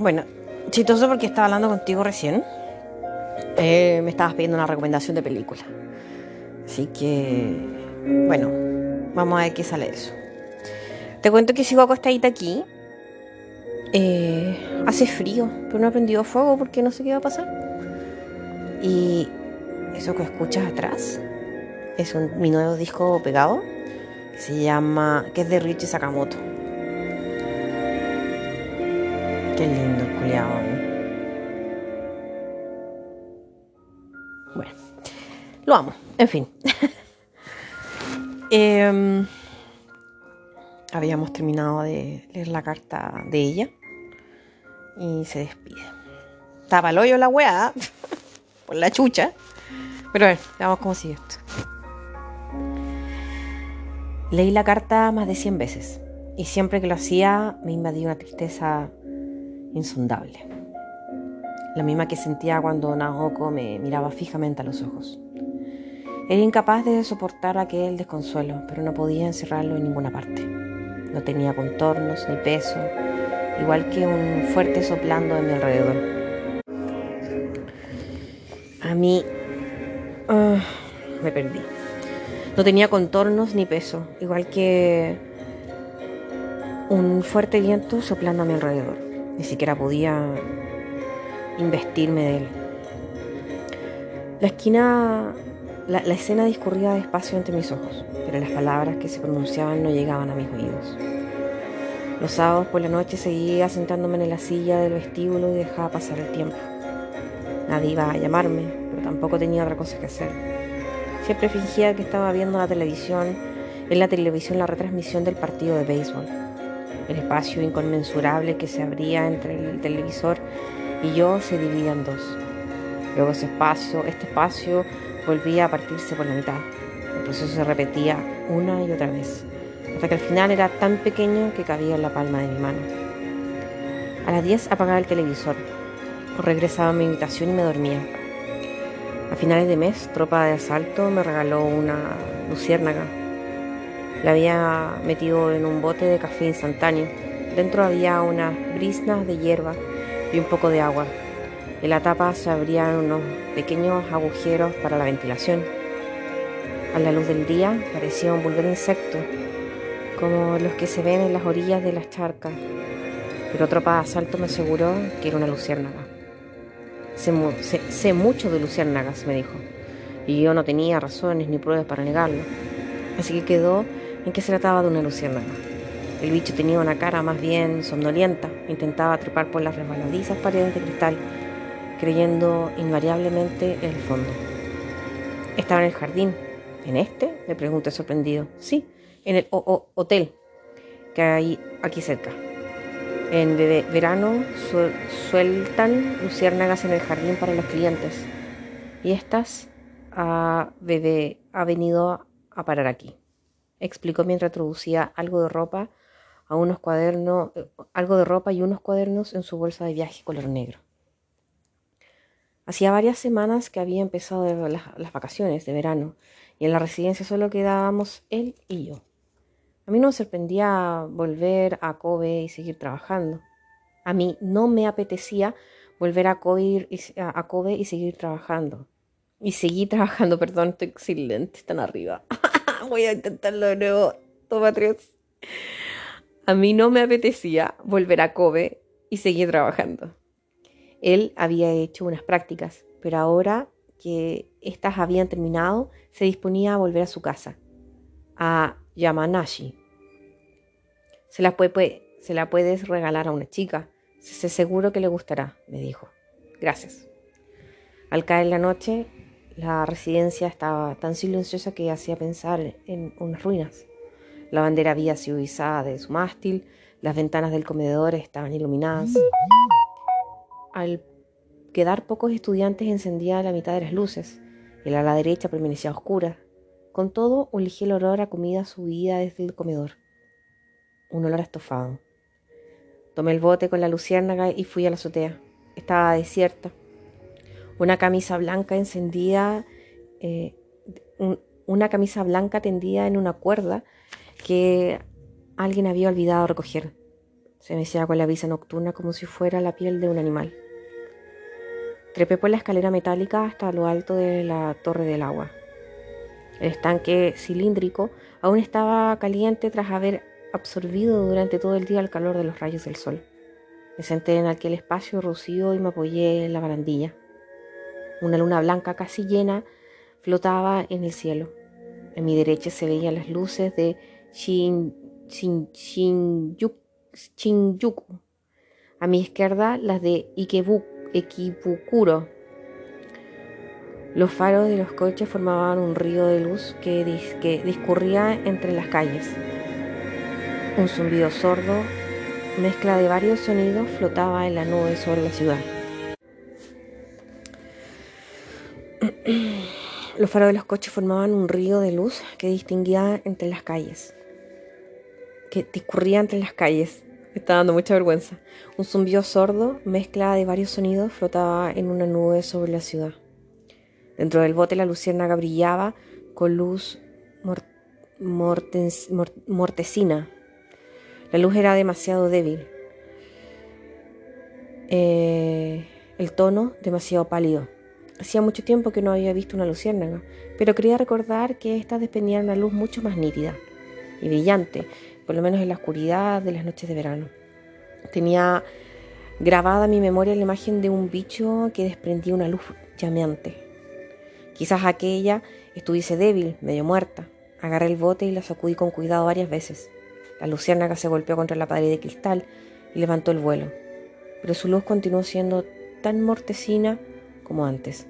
bueno, chistoso porque estaba hablando contigo recién. Eh, me estabas pidiendo una recomendación de película. Así que, bueno, vamos a ver qué sale eso. Te cuento que sigo acostadita aquí. Eh, hace frío, pero no he prendido fuego porque no sé qué va a pasar. Y eso que escuchas atrás es un, mi nuevo disco pegado que se llama, que es de Richie Sakamoto. Qué lindo el culiado. Bueno, lo amo, en fin. Em, habíamos terminado de leer la carta de ella y se despide. Tapa el hoyo la weá, por la chucha. Pero a veamos cómo sigue esto. Leí la carta más de 100 veces y siempre que lo hacía me invadía una tristeza insondable. La misma que sentía cuando Naoko me miraba fijamente a los ojos. Era incapaz de soportar aquel desconsuelo, pero no podía encerrarlo en ninguna parte. No tenía contornos ni peso, igual que un fuerte soplando en mi alrededor. A mí uh, me perdí. No tenía contornos ni peso, igual que un fuerte viento soplando a mi alrededor. Ni siquiera podía investirme de él. La esquina, la, la escena discurría despacio ante mis ojos, pero las palabras que se pronunciaban no llegaban a mis oídos. Los sábados por la noche seguía sentándome en la silla del vestíbulo y dejaba pasar el tiempo. Nadie iba a llamarme, pero tampoco tenía otra cosa que hacer. Siempre fingía que estaba viendo la televisión, en la televisión la retransmisión del partido de béisbol. El espacio inconmensurable que se abría entre el televisor y yo se dividía en dos. Luego ese espacio, este espacio volvía a partirse por la mitad. El proceso se repetía una y otra vez, hasta que al final era tan pequeño que cabía en la palma de mi mano. A las 10 apagaba el televisor, regresaba a mi habitación y me dormía. A finales de mes, Tropa de Asalto me regaló una luciérnaga. La había metido en un bote de café instantáneo. Dentro había unas brisnas de hierba y un poco de agua. En la tapa se abrían unos pequeños agujeros para la ventilación. A la luz del día parecía un vulgar insecto, como los que se ven en las orillas de las charcas, pero de Asalto me aseguró que era una luciérnaga. Sé, sé, sé, mucho de luciérnagas, me dijo, y yo no tenía razones ni pruebas para negarlo. Así que quedó en que se trataba de una luciérnaga. El bicho tenía una cara más bien somnolienta, intentaba trepar por las resbaladizas paredes de cristal, creyendo invariablemente en el fondo. Estaba en el jardín. ¿En este? Le pregunté sorprendido. Sí, en el hotel que hay aquí cerca. En verano su sueltan luciérnagas en el jardín para los clientes. Y estas bebé, ha venido a parar aquí. Explicó mientras introducía algo de ropa a unos cuadernos, algo de ropa y unos cuadernos en su bolsa de viaje color negro. Hacía varias semanas que había empezado las, vacaciones de verano y en la residencia solo quedábamos él y yo. A mí no me sorprendía volver a Kobe y seguir trabajando. A mí no me apetecía volver a Kobe y, a Kobe y seguir trabajando. Y seguir trabajando, perdón, estoy excelente, están arriba. Voy a intentarlo de nuevo. Toma. A mí no me apetecía volver a Kobe y seguir trabajando. Él había hecho unas prácticas, pero ahora que éstas habían terminado, se disponía a volver a su casa, a Yamanashi. Se la, se la puedes regalar a una chica, se seguro que le gustará, me dijo. Gracias. Al caer la noche, la residencia estaba tan silenciosa que hacía pensar en unas ruinas. La bandera había sido izada de su mástil, las ventanas del comedor estaban iluminadas. Al quedar pocos estudiantes encendía la mitad de las luces, el ala derecha permanecía oscura. Con todo, un ligero olor a comida subía desde el comedor. Un olor a estofado. Tomé el bote con la luciérnaga y fui a la azotea. Estaba desierta. Una camisa blanca encendida, eh, un, una camisa blanca tendida en una cuerda que alguien había olvidado recoger. Se mecía con la brisa nocturna como si fuera la piel de un animal. Trepé por la escalera metálica hasta lo alto de la torre del agua. El estanque cilíndrico aún estaba caliente tras haber absorbido durante todo el día el calor de los rayos del sol. Me senté en aquel espacio rocío y me apoyé en la barandilla. Una luna blanca casi llena flotaba en el cielo. En mi derecha se veían las luces de Shin, Shinjuku. A mi izquierda las de Ikebukuro. Los faros de los coches formaban un río de luz que discurría entre las calles. Un zumbido sordo, mezcla de varios sonidos, flotaba en la nube sobre la ciudad. Los faros de los coches formaban un río de luz que distinguía entre las calles. Que discurría entre las calles. Me está dando mucha vergüenza. Un zumbido sordo, mezcla de varios sonidos, flotaba en una nube sobre la ciudad. Dentro del bote la luciérnaga brillaba con luz mortecina. La luz era demasiado débil. Eh, el tono demasiado pálido. Hacía mucho tiempo que no había visto una luciérnaga, pero quería recordar que éstas despedían una luz mucho más nítida y brillante, por lo menos en la oscuridad de las noches de verano. Tenía grabada en mi memoria la imagen de un bicho que desprendía una luz llameante. Quizás aquella estuviese débil, medio muerta. Agarré el bote y la sacudí con cuidado varias veces. La luciérnaga se golpeó contra la pared de cristal y levantó el vuelo, pero su luz continuó siendo tan mortecina como antes.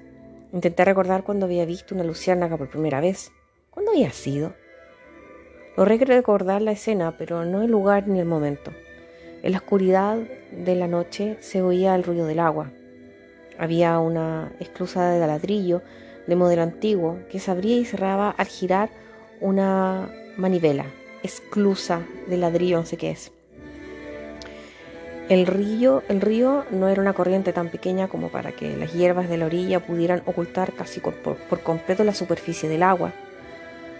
Intenté recordar cuando había visto una luciérnaga por primera vez. ¿Cuándo había sido? Logré recordar la escena, pero no el lugar ni el momento. En la oscuridad de la noche se oía el ruido del agua. Había una esclusa de ladrillo de modelo antiguo que se abría y cerraba al girar una manivela. Esclusa de ladrillo, no sé qué es. El río, el río no era una corriente tan pequeña como para que las hierbas de la orilla pudieran ocultar casi por, por completo la superficie del agua.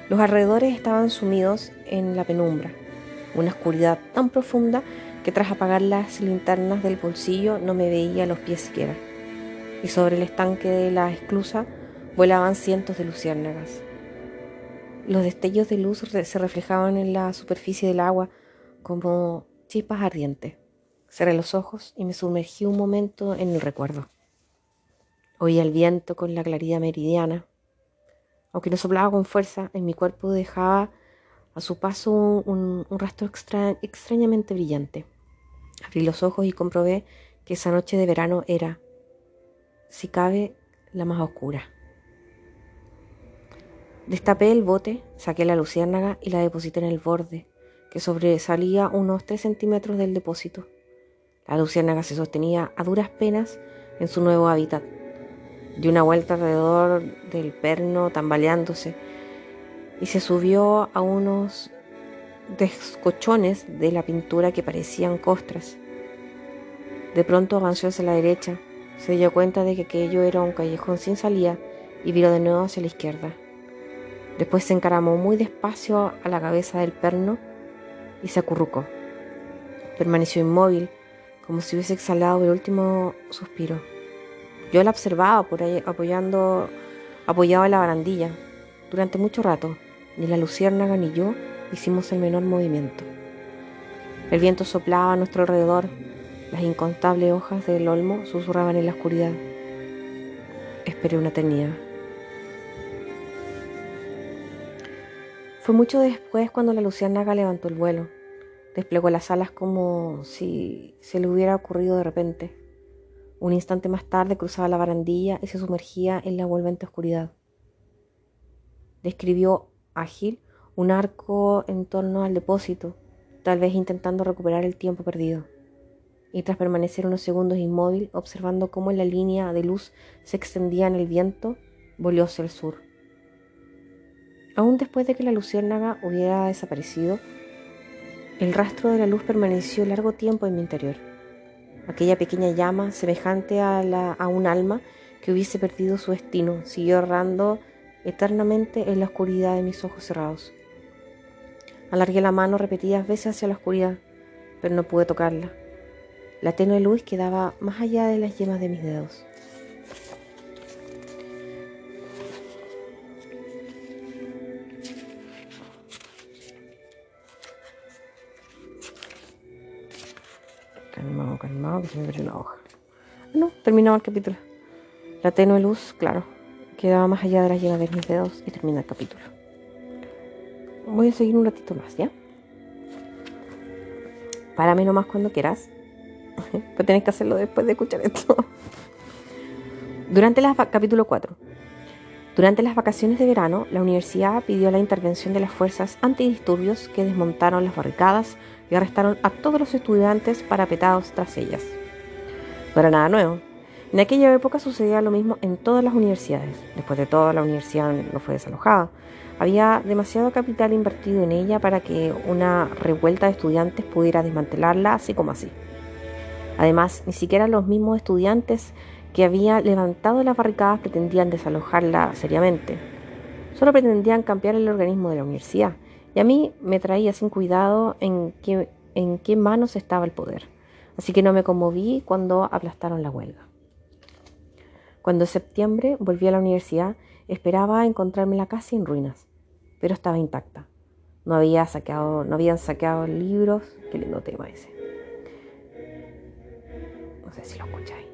Los alrededores estaban sumidos en la penumbra, una oscuridad tan profunda que tras apagar las linternas del bolsillo no me veía los pies siquiera. Y sobre el estanque de la esclusa volaban cientos de luciérnagas. Los destellos de luz se reflejaban en la superficie del agua como chispas ardientes. Cerré los ojos y me sumergí un momento en el recuerdo. Oía el viento con la claridad meridiana. Aunque no soplaba con fuerza, en mi cuerpo dejaba a su paso un, rastro extrañamente brillante. Abrí los ojos y comprobé que esa noche de verano era, si cabe, la más oscura. Destapé el bote, saqué la luciérnaga y la deposité en el borde, que sobresalía unos tres centímetros del depósito. La luciérnaga se sostenía a duras penas en su nuevo hábitat. Dio una vuelta alrededor del perno tambaleándose y se subió a unos descochones de la pintura que parecían costras. De pronto avanzó hacia la derecha, se dio cuenta de que aquello era un callejón sin salida y viró de nuevo hacia la izquierda. Después se encaramó muy despacio a la cabeza del perno y se acurrucó. Permaneció inmóvil, como si hubiese exhalado el último suspiro. Yo la observaba por ahí apoyando, apoyado en la barandilla. Durante mucho rato, ni la luciérnaga ni yo hicimos el menor movimiento. El viento soplaba a nuestro alrededor, las incontables hojas del olmo susurraban en la oscuridad. Esperé una eternidad. Fue mucho después cuando la luciérnaga levantó el vuelo. Desplegó las alas como si se le hubiera ocurrido de repente. Un instante más tarde cruzaba la barandilla y se sumergía en la envolvente oscuridad. Describió ágil un arco en torno al depósito, tal vez intentando recuperar el tiempo perdido. Y tras permanecer unos segundos inmóvil, observando cómo la línea de luz se extendía en el viento, volvió hacia el sur. Aún después de que la luciérnaga hubiera desaparecido, el rastro de la luz permaneció largo tiempo en mi interior. Aquella pequeña llama, semejante a, un alma que hubiese perdido su destino, siguió errando eternamente en la oscuridad de mis ojos cerrados. Alargué la mano repetidas veces hacia la oscuridad. pero no pude tocarla. La tenue luz quedaba más allá de las yemas de mis dedos. Hoja. No, terminaba el capítulo. La tenue luz, claro, quedaba más allá de las yemas de mis dedos y termina el capítulo. Voy a seguir un ratito más, ¿ya? Párame nomás cuando quieras. Pero tenés que hacerlo después de escuchar esto. Durante las capítulo 4. Durante las vacaciones de verano, la universidad pidió la intervención de las fuerzas antidisturbios que desmontaron las barricadas y arrestaron a todos los estudiantes parapetados tras ellas. No era nada nuevo. En aquella época sucedía lo mismo en todas las universidades. Después de todo, la universidad no fue desalojada. Había demasiado capital invertido en ella para que una revuelta de estudiantes pudiera desmantelarla así como así. Además, ni siquiera los mismos estudiantes que habían levantado las barricadas pretendían desalojarla seriamente. Solo pretendían cambiar el organismo de la universidad. Y a mí me traía sin cuidado en qué, en qué manos estaba el poder. Así que no me conmoví cuando aplastaron la huelga. Cuando en septiembre volví a la universidad, esperaba encontrármela casi en ruinas, pero estaba intacta. No, había saqueado, no habían saqueado libros. Qué lindo tema ese. No sé si lo escucháis.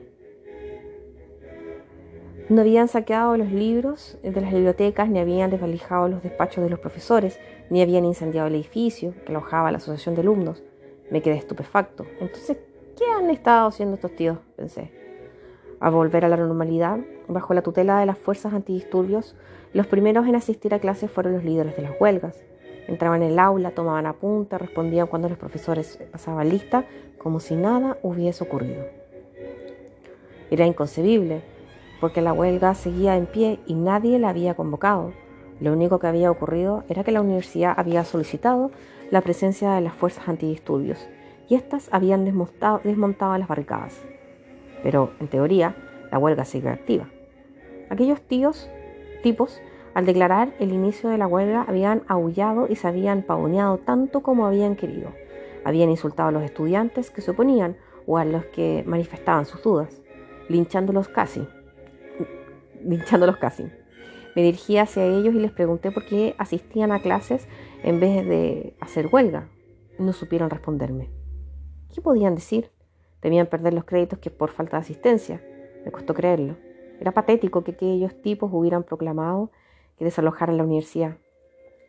No habían saqueado los libros de las bibliotecas, ni habían desvalijado los despachos de los profesores, ni habían incendiado el edificio que alojaba la asociación de alumnos. Me quedé estupefacto. Entonces, ¿qué han estado haciendo estos tíos? Pensé. Al volver a la normalidad, bajo la tutela de las fuerzas antidisturbios, los primeros en asistir a clases fueron los líderes de las huelgas. Entraban en el aula, tomaban apuntes, respondían cuando los profesores pasaban lista, como si nada hubiese ocurrido. Era inconcebible, porque la huelga seguía en pie y nadie la había convocado. Lo único que había ocurrido era que la universidad había solicitado la presencia de las fuerzas antidisturbios y éstas habían desmontado, las barricadas. Pero, en teoría, la huelga sigue activa. Aquellos tíos, tipos, al declarar el inicio de la huelga, habían aullado y se habían pavoneado tanto como habían querido. Habían insultado a los estudiantes que se oponían o a los que manifestaban sus dudas, linchándolos casi. Linchándolos casi. Me dirigí hacia ellos y les pregunté por qué asistían a clases en vez de hacer huelga. No supieron responderme. ¿Qué podían decir? Temían perder los créditos que por falta de asistencia. Me costó creerlo. Era patético que aquellos tipos hubieran proclamado que desalojaran la universidad.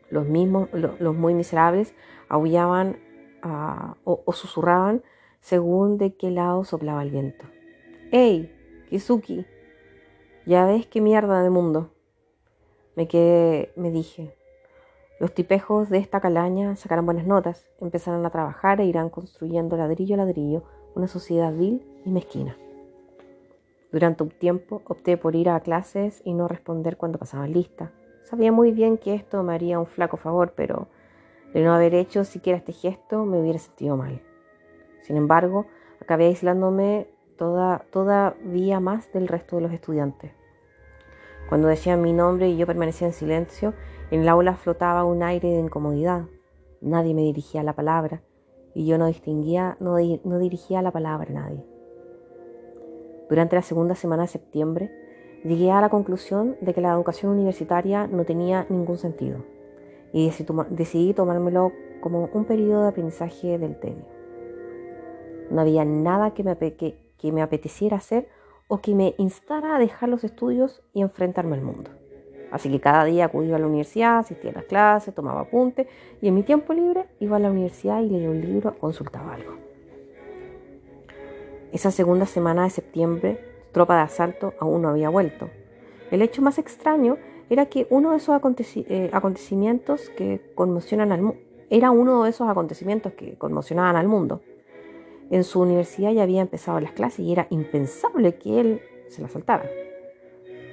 Los mismos, los muy miserables, aullaban ah, o, susurraban según de qué lado soplaba el viento. ¡Ey, Kizuki! Ya ves qué mierda de mundo. Me me dije. Los tipejos de esta calaña sacarán buenas notas, empezarán a trabajar e irán construyendo ladrillo a ladrillo una sociedad vil y mezquina. Durante un tiempo opté por ir a clases y no responder cuando pasaban lista. Sabía muy bien que esto me haría un flaco favor, pero de no haber hecho siquiera este gesto me hubiera sentido mal. Sin embargo, acabé aislándome toda, todavía más del resto de los estudiantes. Cuando decían mi nombre y yo permanecía en silencio, en el aula flotaba un aire de incomodidad. Nadie me dirigía la palabra y yo no distinguía, no, dirigía la palabra a nadie. Durante la segunda semana de septiembre, llegué a la conclusión de que la educación universitaria no tenía ningún sentido y decidí tomármelo como un periodo de aprendizaje del tedio. No había nada que me apeteciera hacer o que me instara a dejar los estudios y enfrentarme al mundo. Así que cada día acudía a la universidad, asistía a las clases, tomaba apuntes y en mi tiempo libre iba a la universidad y leía un libro, consultaba algo. Esa segunda semana de septiembre, tropa de asalto aún no había vuelto. El hecho más extraño era que uno de esos eh, acontecimientos que conmocionan al era uno de esos acontecimientos que conmocionaban al mundo. En su universidad ya había empezado las clases y era impensable que él se las saltara.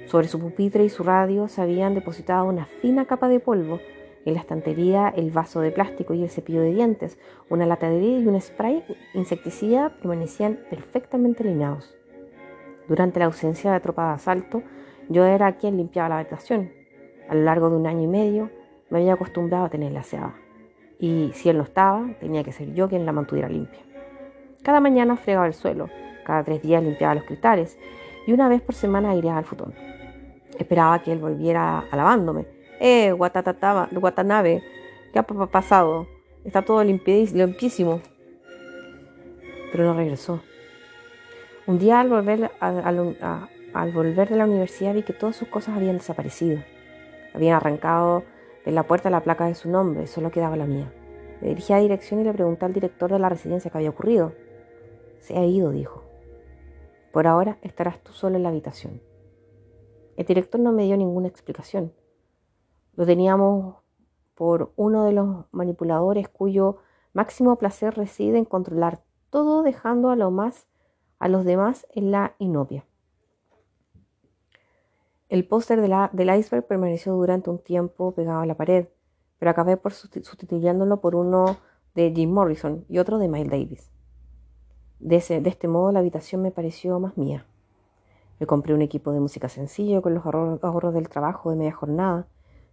Sobre su pupitre y su radio se habían depositado una fina capa de polvo. En la estantería el vaso de plástico y el cepillo de dientes, una lata de y un spray insecticida permanecían perfectamente alineados. Durante la ausencia de tropa de asalto, yo era quien limpiaba la habitación. A lo largo de un año y medio me había acostumbrado a tenerla aseada. Y si él no estaba, tenía que ser yo quien la mantuviera limpia. Cada mañana fregaba el suelo, cada tres días limpiaba los cristales y una vez por semana aireaba el futón. Esperaba que él volviera alabándome. ¡Eh, Watanabe! ¿Qué ha pasado? Está todo limpísimo. Pero no regresó. Un día al volver, al volver de la universidad vi que todas sus cosas habían desaparecido. Habían arrancado de la puerta la placa de su nombre, solo quedaba la mía. Me dirigí a dirección y le pregunté al director de la residencia qué había ocurrido. Se ha ido, dijo. Por ahora estarás tú solo en la habitación. El director no me dio ninguna explicación. Lo teníamos por uno de los manipuladores cuyo máximo placer reside en controlar todo dejando a lo más a los demás en la inopia. El póster del iceberg permaneció durante un tiempo pegado a la pared, pero acabé por sustituyéndolo por uno de Jim Morrison y otro de Miles Davis. De, este modo la habitación me pareció más mía. Me compré un equipo de música sencillo con los ahorros del trabajo de media jornada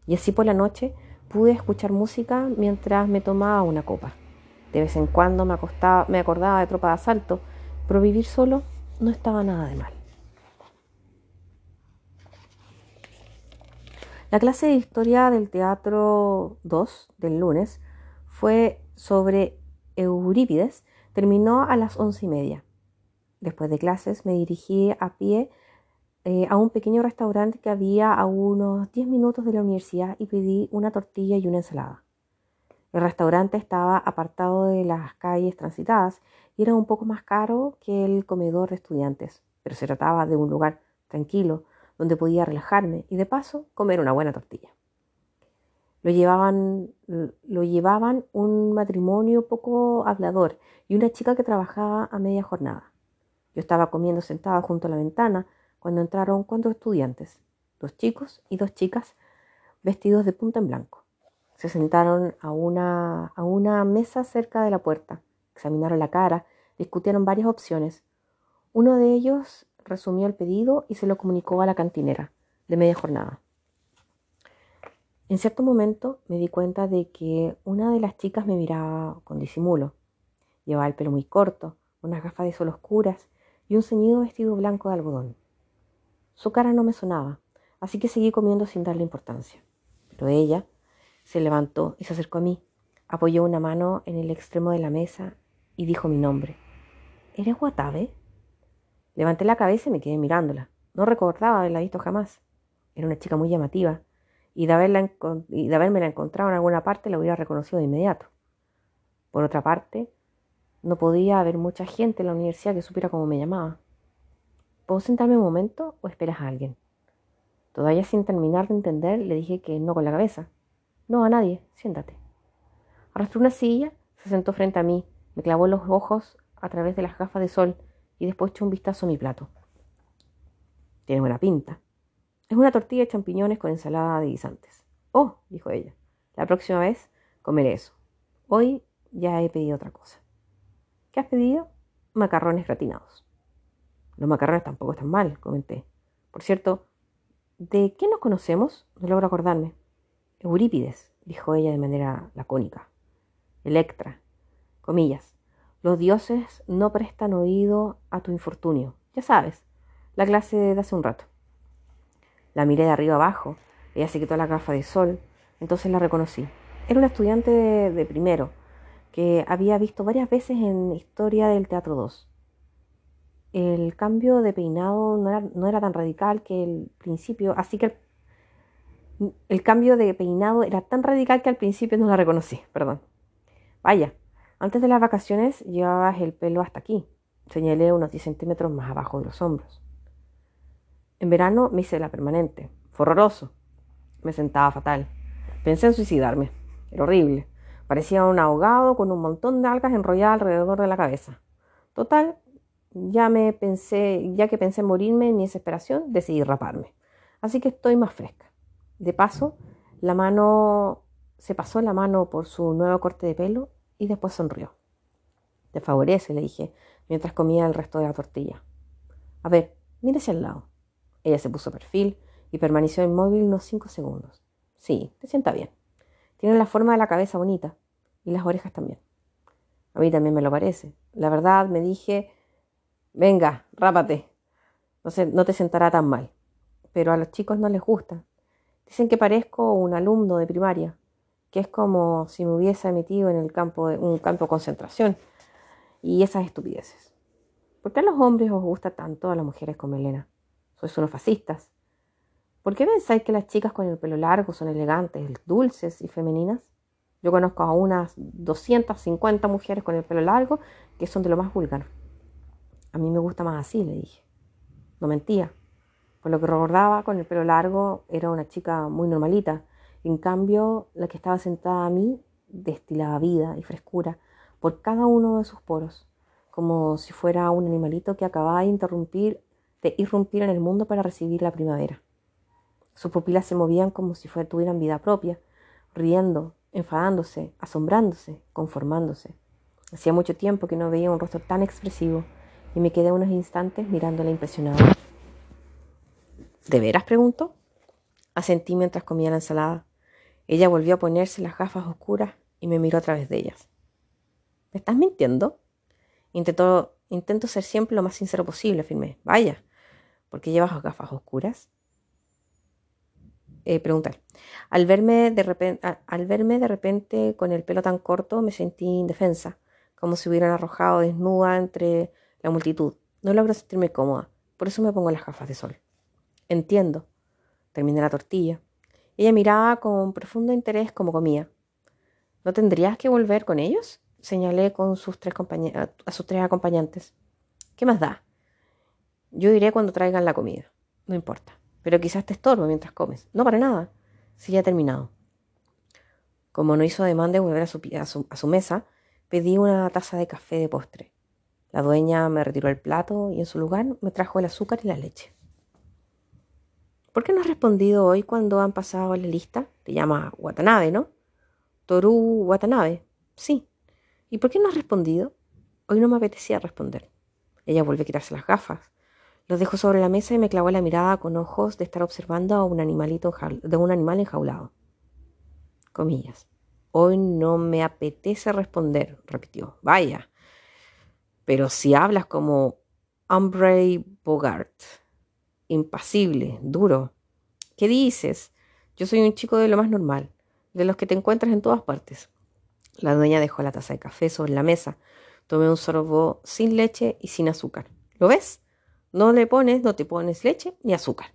y así por la noche pude escuchar música mientras me tomaba una copa. De vez en cuando me, me acordaba de tropa de asalto, pero vivir solo no estaba nada de mal. La clase de historia del teatro 2 del lunes fue sobre Eurípides. Terminó a las once y media. Después de clases me dirigí a pie eh, a un pequeño restaurante que había a unos 10 minutos de la universidad y pedí una tortilla y una ensalada. El restaurante estaba apartado de las calles transitadas y era un poco más caro que el comedor de estudiantes, pero se trataba de un lugar tranquilo donde podía relajarme y de paso comer una buena tortilla. Lo llevaban, lo llevaban un matrimonio poco hablador y una chica que trabajaba a media jornada. Yo estaba comiendo sentada junto a la ventana cuando entraron cuatro estudiantes, dos chicos y dos chicas vestidos de punta en blanco. Se sentaron a una, a una mesa cerca de la puerta, examinaron la cara, discutieron varias opciones. Uno de ellos resumió el pedido y se lo comunicó a la cantinera de media jornada. En cierto momento me di cuenta de que una de las chicas me miraba con disimulo. Llevaba el pelo muy corto, unas gafas de sol oscuras y un ceñido vestido blanco de algodón. Su cara no me sonaba, así que seguí comiendo sin darle importancia. Pero ella se levantó y se acercó a mí, apoyó una mano en el extremo de la mesa y dijo mi nombre. ¿Eres Watabe? Levanté la cabeza y me quedé mirándola. No recordaba haberla visto jamás. Era una chica muy llamativa, y de, haberla y haberme la encontrado en alguna parte la hubiera reconocido de inmediato. Por otra parte, no podía haber mucha gente en la universidad que supiera cómo me llamaba. ¿Puedo sentarme un momento o esperas a alguien? Todavía sin terminar de entender, le dije que no con la cabeza. No a nadie, siéntate. Arrastró una silla, se sentó frente a mí, me clavó los ojos a través de las gafas de sol y después echó un vistazo a mi plato. Tiene buena pinta. Es una tortilla de champiñones con ensalada de guisantes. Oh, dijo ella, la próxima vez comeré eso. Hoy ya he pedido otra cosa. ¿Qué has pedido? Macarrones gratinados. Los macarrones tampoco están mal, comenté. Por cierto, ¿de qué nos conocemos? No logro acordarme. Eurípides, dijo ella de manera lacónica. Electra, comillas. Los dioses no prestan oído a tu infortunio. Ya sabes, la clase de hace un rato. La miré de arriba abajo. Ella se quitó la gafa de sol. Entonces la reconocí. Era una estudiante de, primero que había visto varias veces en Historia del Teatro 2. El cambio de peinado no era, no era tan radical que el principio, así que el, el cambio de peinado era tan radical que al principio no la reconocí, perdón. Vaya, antes de las vacaciones llevabas el pelo hasta aquí. Señalé unos 10 centímetros más abajo de los hombros. En verano me hice la permanente. Fue horroroso. Me sentaba fatal. Pensé en suicidarme. Era horrible. Parecía un ahogado con un montón de algas enrolladas alrededor de la cabeza. Total, ya me pensé, ya que pensé en morirme en mi desesperación, decidí raparme. Así que estoy más fresca. De paso, la mano se pasó la mano por su nuevo corte de pelo y después sonrió. Te favorece, le dije, mientras comía el resto de la tortilla. A ver, mírese al lado. Ella se puso perfil y permaneció inmóvil unos cinco segundos. Sí, te sienta bien. Tiene la forma de la cabeza bonita. y las orejas también. A mí también me lo parece. La verdad, me dije, venga, rápate, no, no te sentará tan mal. Pero a los chicos no les gusta. Dicen que parezco un alumno de primaria, que es como si me hubiese metido en el campo de, un campo de concentración y esas estupideces. ¿Por qué a los hombres os gusta tanto a las mujeres con melena? Sois unos fascistas. ¿Por qué pensáis que las chicas con el pelo largo son elegantes, dulces y femeninas? Yo conozco a unas 250 mujeres con el pelo largo que son de lo más vulgar. A mí me gusta más así, le dije. No mentía. Por lo que recordaba, con el pelo largo era una chica muy normalita. En cambio, la que estaba sentada a mí destilaba vida y frescura por cada uno de sus poros, como si fuera un animalito que acababa de interrumpir, irrumpir en el mundo para recibir la primavera. Sus pupilas se movían como si tuvieran vida propia, riendo, enfadándose, asombrándose, conformándose. Hacía mucho tiempo que no veía un rostro tan expresivo y me quedé unos instantes mirándola impresionada. ¿De veras? preguntó. Asentí mientras comía la ensalada. Ella volvió a ponerse las gafas oscuras y me miró a través de ellas. ¿Me estás mintiendo? Intentó, intento ser siempre lo más sincero posible, afirmé. Vaya, ¿por qué llevas gafas oscuras? Eh, preguntar. Al verme, de repente, al verme de repente con el pelo tan corto, me sentí indefensa, como si hubieran arrojado desnuda entre la multitud. No logro sentirme cómoda, por eso me pongo las gafas de sol. Entiendo. Terminé la tortilla. Ella miraba con profundo interés como comía. ¿No tendrías que volver con ellos? Señalé con sus tres a sus tres acompañantes. ¿Qué más da? Yo iré cuando traigan la comida. No importa. Pero quizás te estorbo mientras comes. No para nada. Si ya he terminado. Como no hizo ademán de volver a su, a su mesa, pedí una taza de café de postre. La dueña me retiró el plato y en su lugar me trajo el azúcar y la leche. ¿Por qué no has respondido hoy cuando han pasado la lista? Te llama Watanabe, ¿no? Toru Watanabe. Sí. ¿Y por qué no has respondido? Hoy no me apetecía responder. Ella vuelve a quitarse las gafas. Los dejó sobre la mesa y me clavó la mirada con ojos de estar observando a un animalito de un animal enjaulado. Comillas. Hoy no me apetece responder, repitió. Vaya. Pero si hablas como Humphrey Bogart, impasible, duro. ¿Qué dices? Yo soy un chico de lo más normal, de los que te encuentras en todas partes. La dueña dejó la taza de café sobre la mesa. Tomé un sorbo sin leche y sin azúcar. ¿Lo ves? No le pones, no te pones leche ni azúcar.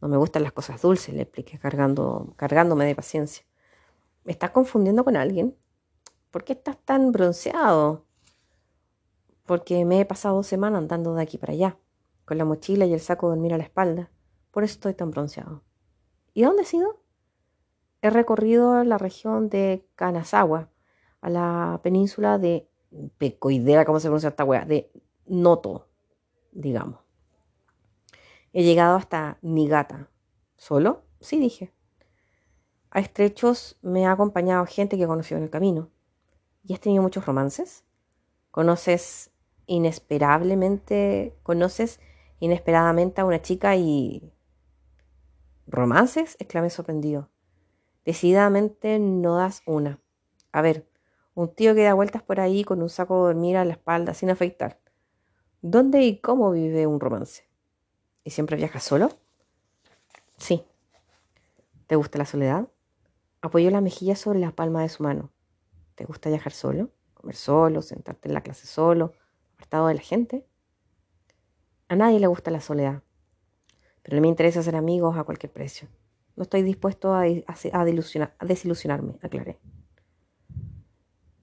No me gustan las cosas dulces, le expliqué cargando, cargándome de paciencia. ¿Me estás confundiendo con alguien? ¿Por qué estás tan bronceado? Porque me he pasado dos semanas andando de aquí para allá con la mochila y el saco de dormir a la espalda. Por eso estoy tan bronceado. ¿Y dónde he ido? He recorrido la región de Kanazawa, a la península de Pecoidea, ¿cómo se pronuncia esta wea? De Noto, digamos. He llegado hasta Niigata. ¿Solo? Sí, dije. A estrechos me ha acompañado gente que he conocido en el camino. ¿Y has tenido muchos romances? ¿Conoces inesperablemente, conoces inesperadamente a una chica y... ¿Romances? exclamé sorprendido. Decididamente no das una. A ver, un tío que da vueltas por ahí con un saco de dormir a la espalda sin afeitar. ¿Dónde y cómo vive un romance? ¿Y siempre viaja solo? Sí. ¿Te gusta la soledad? Apoyó la mejilla sobre la palma de su mano. ¿Te gusta viajar solo? ¿Comer solo? ¿Sentarte en la clase solo? ¿Apartado de la gente? A nadie le gusta la soledad, pero no me interesa ser amigos a cualquier precio. No estoy dispuesto a, desilusionarme, aclaré.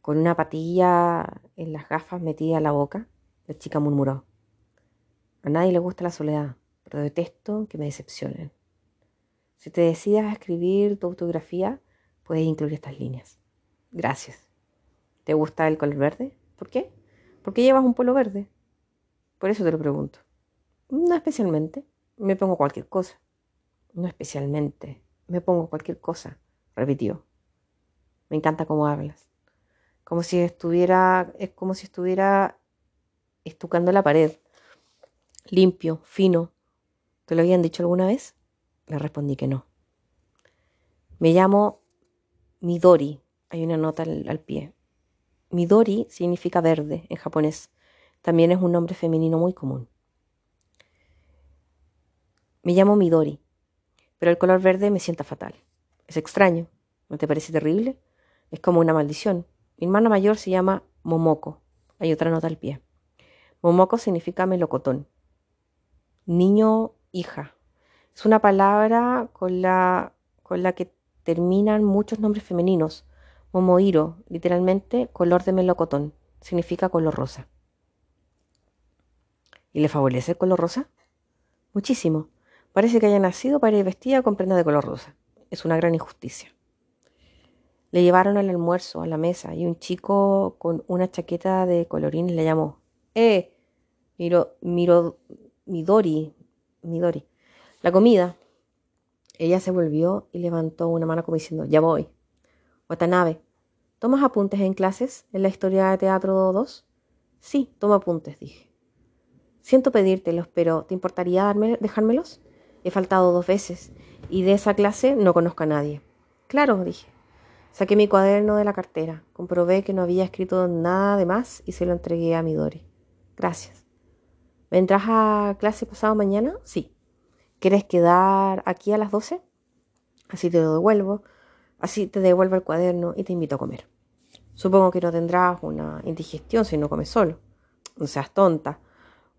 Con una patilla en las gafas metida a la boca, la chica murmuró. A nadie le gusta la soledad, pero detesto que me decepcionen. Si te decidas a escribir tu autografía, puedes incluir estas líneas. Gracias. ¿Te gusta el color verde? ¿Por qué? ¿Por qué llevas un polo verde? Por eso te lo pregunto. No especialmente. Me pongo cualquier cosa. No especialmente. Me pongo cualquier cosa, repitió. Me encanta cómo hablas. Como si estuviera, es como si estuviera estucando la pared. Limpio, fino. ¿Te lo habían dicho alguna vez? Le respondí que no. Me llamo Midori. Hay una nota al, al pie. Midori significa verde en japonés. También es un nombre femenino muy común. Me llamo Midori, pero el color verde me sienta fatal. Es extraño, ¿no te parece terrible? Es como una maldición. Mi hermana mayor se llama Momoko. Hay otra nota al pie. Momoko significa melocotón. Niño, hija. Es una palabra con la, con la que terminan muchos nombres femeninos. Momohiro, literalmente color de melocotón. Significa color rosa. ¿Y le favorece el color rosa? Muchísimo. Parece que haya nacido para ir vestida con prenda de color rosa. Es una gran injusticia. Le llevaron el almuerzo a la mesa y un chico con una chaqueta de colorines le llamó. ¡Eh! Miro, miro, Midori, Midori. La comida. Ella se volvió y levantó una mano como diciendo, ya voy. Watanabe, ¿tomas apuntes en clases en la historia de teatro 2? Sí, tomo apuntes, dije. Siento pedírtelos, pero ¿te importaría darme, dejármelos? He faltado dos veces y de esa clase no conozco a nadie. Claro, dije. Saqué mi cuaderno de la cartera, comprobé que no había escrito nada de más y se lo entregué a Midori. Gracias. ¿Vendrás a clase pasado mañana? Sí. ¿Quieres quedar aquí a las doce? Así te lo devuelvo, así te devuelvo el cuaderno y te invito a comer. Supongo que no tendrás una indigestión si no comes solo. No seas tonta.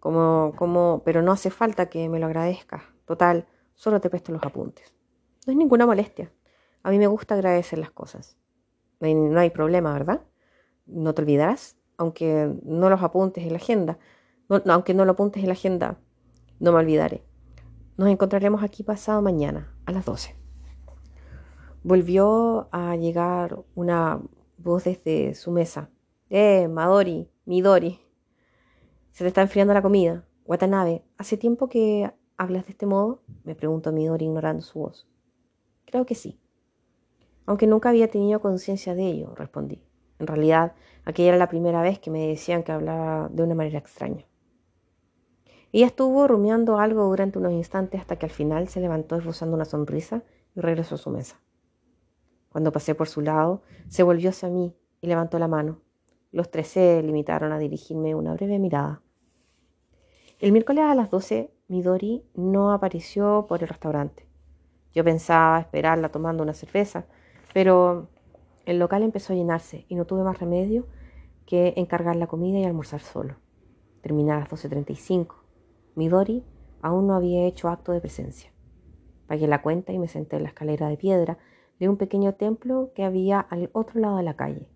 Como, como, pero no hace falta que me lo agradezcas. Total, solo te presto los apuntes. No es ninguna molestia. A mí me gusta agradecer las cosas. No hay, problema, ¿verdad? No te olvidarás, aunque no los apuntes en la agenda. Aunque no lo apuntes en la agenda, no me olvidaré. Nos encontraremos aquí pasado mañana, a las 12. Volvió a llegar una voz desde su mesa. Eh, Madori, Midori. Se te está enfriando la comida. Watanabe, ¿hace tiempo que hablas de este modo? Me preguntó Midori ignorando su voz. Creo que sí aunque nunca había tenido conciencia de ello, respondí. En realidad, aquella era la primera vez que me decían que hablaba de una manera extraña. Ella estuvo rumiando algo durante unos instantes hasta que al final se levantó esbozando una sonrisa y regresó a su mesa. Cuando pasé por su lado, se volvió hacia mí y levantó la mano. Los tres se limitaron a dirigirme una breve mirada. El miércoles a las doce, Midori no apareció por el restaurante. Yo pensaba esperarla tomando una cerveza, pero el local empezó a llenarse y no tuve más remedio que encargar la comida y almorzar solo. Terminé a las 12.35. Midori aún no había hecho acto de presencia. Pagué la cuenta y me senté en la escalera de piedra de un pequeño templo que había al otro lado de la calle,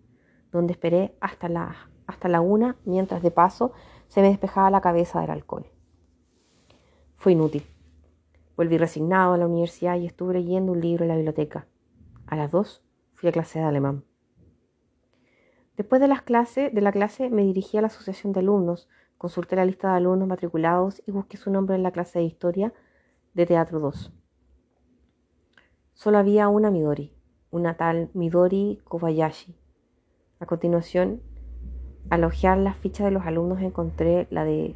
donde esperé hasta la, hasta la una mientras de paso se me despejaba la cabeza del alcohol. Fue inútil. Volví resignado a la universidad y estuve leyendo un libro en la biblioteca. A las dos fui a clase de alemán. Después de, las clases, de la clase me dirigí a la asociación de alumnos, consulté la lista de alumnos matriculados y busqué su nombre en la clase de historia de Teatro 2. Solo había una Midori, una tal Midori Kobayashi. A continuación, al las fichas de los alumnos encontré la de...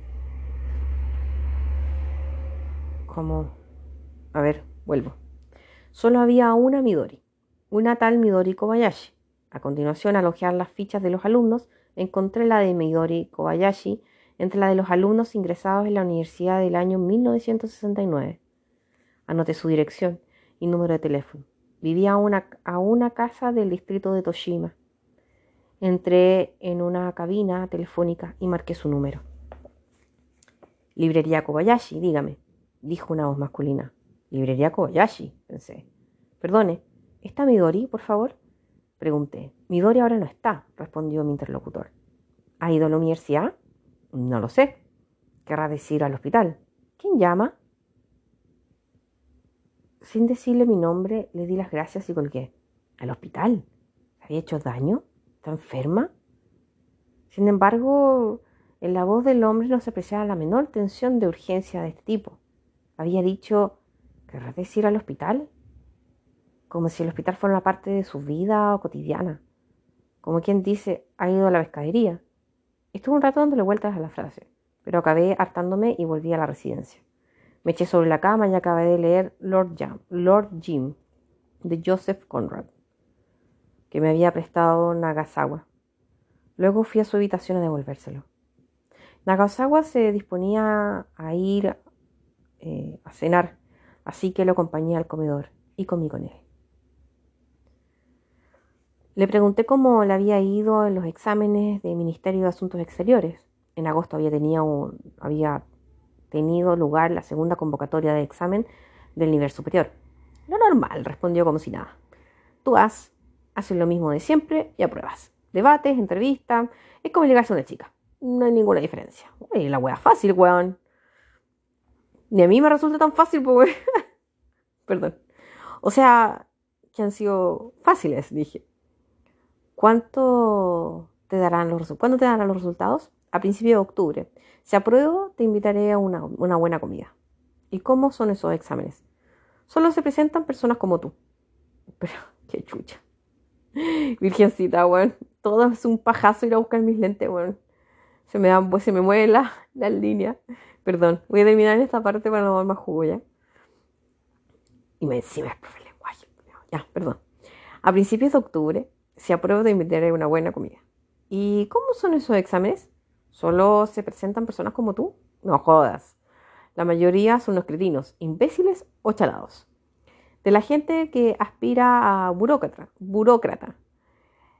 como... A ver, vuelvo. Solo había una Midori una tal Midori Kobayashi. A continuación, al las fichas de los alumnos, encontré la de Midori Kobayashi entre la de los alumnos ingresados en la universidad del año 1969. Anoté su dirección y número de teléfono. Vivía una, a una casa del distrito de Toshima. Entré en una cabina telefónica y marqué su número. Librería Kobayashi, dígame, dijo una voz masculina. Librería Kobayashi, pensé. Perdone, ¿Está Midori, por favor? Pregunté. Midori ahora no está, respondió mi interlocutor. ¿Ha ido a la universidad? No lo sé. Querrá decir al hospital. ¿Quién llama? Sin decirle mi nombre, le di las gracias y colgué. ¿Al hospital? ¿Había hecho daño? ¿Está enferma? Sin embargo, en la voz del hombre no se apreciaba la menor tensión de urgencia de este tipo. Había dicho, ¿querrá decir al hospital? como si el hospital fuera una parte de su vida cotidiana. Como quien dice, ha ido a la pescadería. Estuve un rato dándole vueltas a la frase, pero acabé hartándome y volví a la residencia. Me eché sobre la cama y acabé de leer Lord, Jam, Lord Jim de Joseph Conrad, que me había prestado Nagasawa. Luego fui a su habitación a devolvérselo. Nagasawa se disponía a ir eh, a cenar, así que lo acompañé al comedor y comí con él. Le pregunté cómo le había ido en los exámenes del Ministerio de Asuntos Exteriores. En agosto había, tenido, lugar la segunda convocatoria de examen del nivel superior. Lo normal, respondió como si nada. Tú vas, haces lo mismo de siempre y apruebas. Debates, entrevistas, es como ligarse a una chica. No hay ninguna diferencia. Uy, la wea fácil, weón. Ni a mí me resulta tan fácil, pues, Perdón. O sea, que han sido fáciles, dije. ¿Cuánto te darán los, ¿Cuándo te darán los resultados? A principios de octubre. Si apruebo, te invitaré a una, una buena comida. ¿Y cómo son esos exámenes? Solo se presentan personas como tú. Pero, qué chucha. Virgencita, weón. Todo es un pajazo ir a buscar mis lentes, weón. Se me, dan, pues, se me mueve la, la línea. Perdón, voy a terminar esta parte para no dar más jugo ya. Y me encima es profe lenguaje. Ya, perdón. A principios de octubre se aprueba de invitar una buena comida. ¿Y cómo son esos exámenes? ¿Solo se presentan personas como tú? No jodas. La mayoría son unos cretinos, imbéciles o chalados. De la gente que aspira a burócrata, burócrata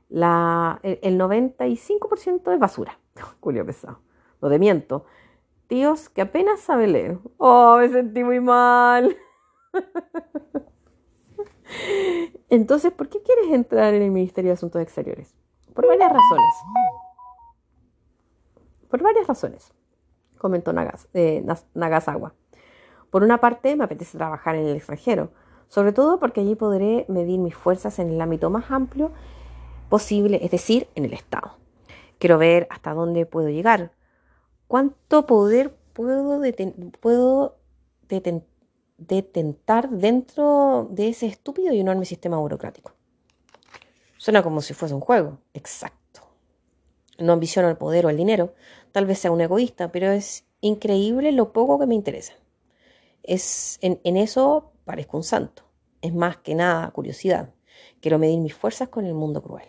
la, el, 95% es basura. Julio pesado. No te miento tíos que apenas saben leer. Oh, me sentí muy mal. Entonces, ¿por qué quieres entrar en el Ministerio de Asuntos Exteriores? Por varias razones. Por varias razones, comentó Nagas, eh, Nagasawa. Por una parte, me apetece trabajar en el extranjero, sobre todo porque allí podré medir mis fuerzas en el ámbito más amplio posible, es decir, en el Estado. Quiero ver hasta dónde puedo llegar, ¿Cuánto poder puedo, puedo detentar dentro de ese estúpido y enorme sistema burocrático? Suena como si fuese un juego. Exacto. No ambiciono el poder o el dinero. Tal vez sea un egoísta, pero es increíble lo poco que me interesa. Es, en, en eso parezco un santo. Es más que nada curiosidad. Quiero medir mis fuerzas con el mundo cruel.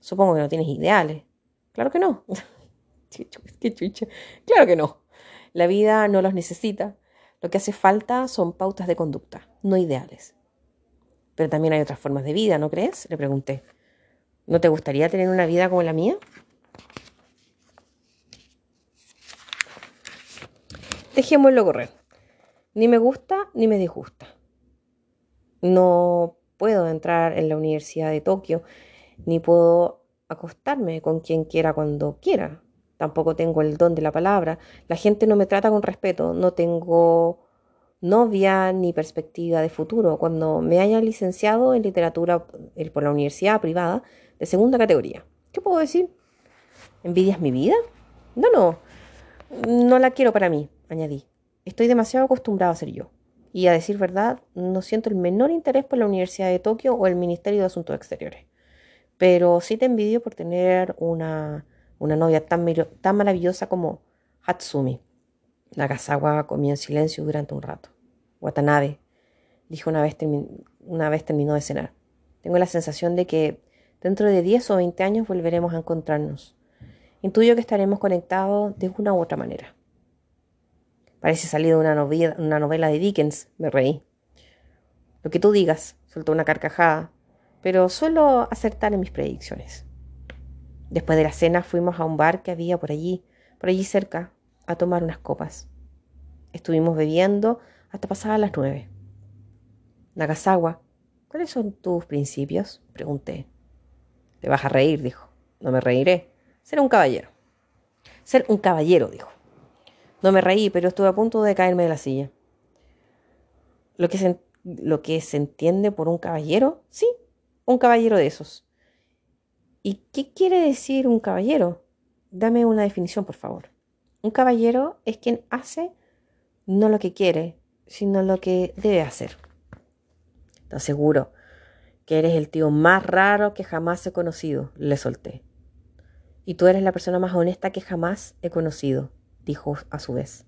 Supongo que no tienes ideales. Claro que no. Qué chucha. Claro que no. La vida no los necesita. Lo que hace falta son pautas de conducta, no ideales. Pero también hay otras formas de vida, ¿no crees? Le pregunté. ¿No te gustaría tener una vida como la mía? Dejémoslo correr. Ni me gusta ni me disgusta. No puedo entrar en la Universidad de Tokio, ni puedo acostarme con quien quiera cuando quiera tampoco tengo el don de la palabra, la gente no me trata con respeto, no tengo novia ni perspectiva de futuro. Cuando me haya licenciado en literatura por la universidad privada de segunda categoría, ¿qué puedo decir? ¿Envidias mi vida? No, no, no la quiero para mí, añadí. Estoy demasiado acostumbrado a ser yo. Y a decir verdad, no siento el menor interés por la Universidad de Tokio o el Ministerio de Asuntos Exteriores. Pero sí te envidio por tener una una novia tan, tan maravillosa como Hatsumi. Nagasawa comió en silencio durante un rato. Watanabe, dijo una vez, una vez terminó de cenar. Tengo la sensación de que dentro de 10 o 20 años volveremos a encontrarnos. Intuyo que estaremos conectados de una u otra manera. Parece salido de una una novela de Dickens, me reí. Lo que tú digas, soltó una carcajada, pero suelo acertar en mis predicciones. Después de la cena fuimos a un bar que había por allí, por allí cerca, a tomar unas copas. Estuvimos bebiendo hasta pasadas las nueve. Nagasawa, ¿cuáles son tus principios? pregunté. Te vas a reír, dijo. No me reiré. Ser un caballero. Ser un caballero, dijo. No me reí, pero estuve a punto de caerme de la silla. Lo que se, lo que se entiende por un caballero, sí, un caballero de esos. ¿Y qué quiere decir un caballero? Dame una definición, por favor. Un caballero es quien hace no lo que quiere, sino lo que debe hacer. Te aseguro que eres el tío más raro que jamás he conocido, le solté. Y tú eres la persona más honesta que jamás he conocido, dijo a su vez.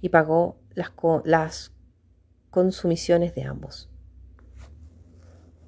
Y pagó las, las consumiciones de ambos.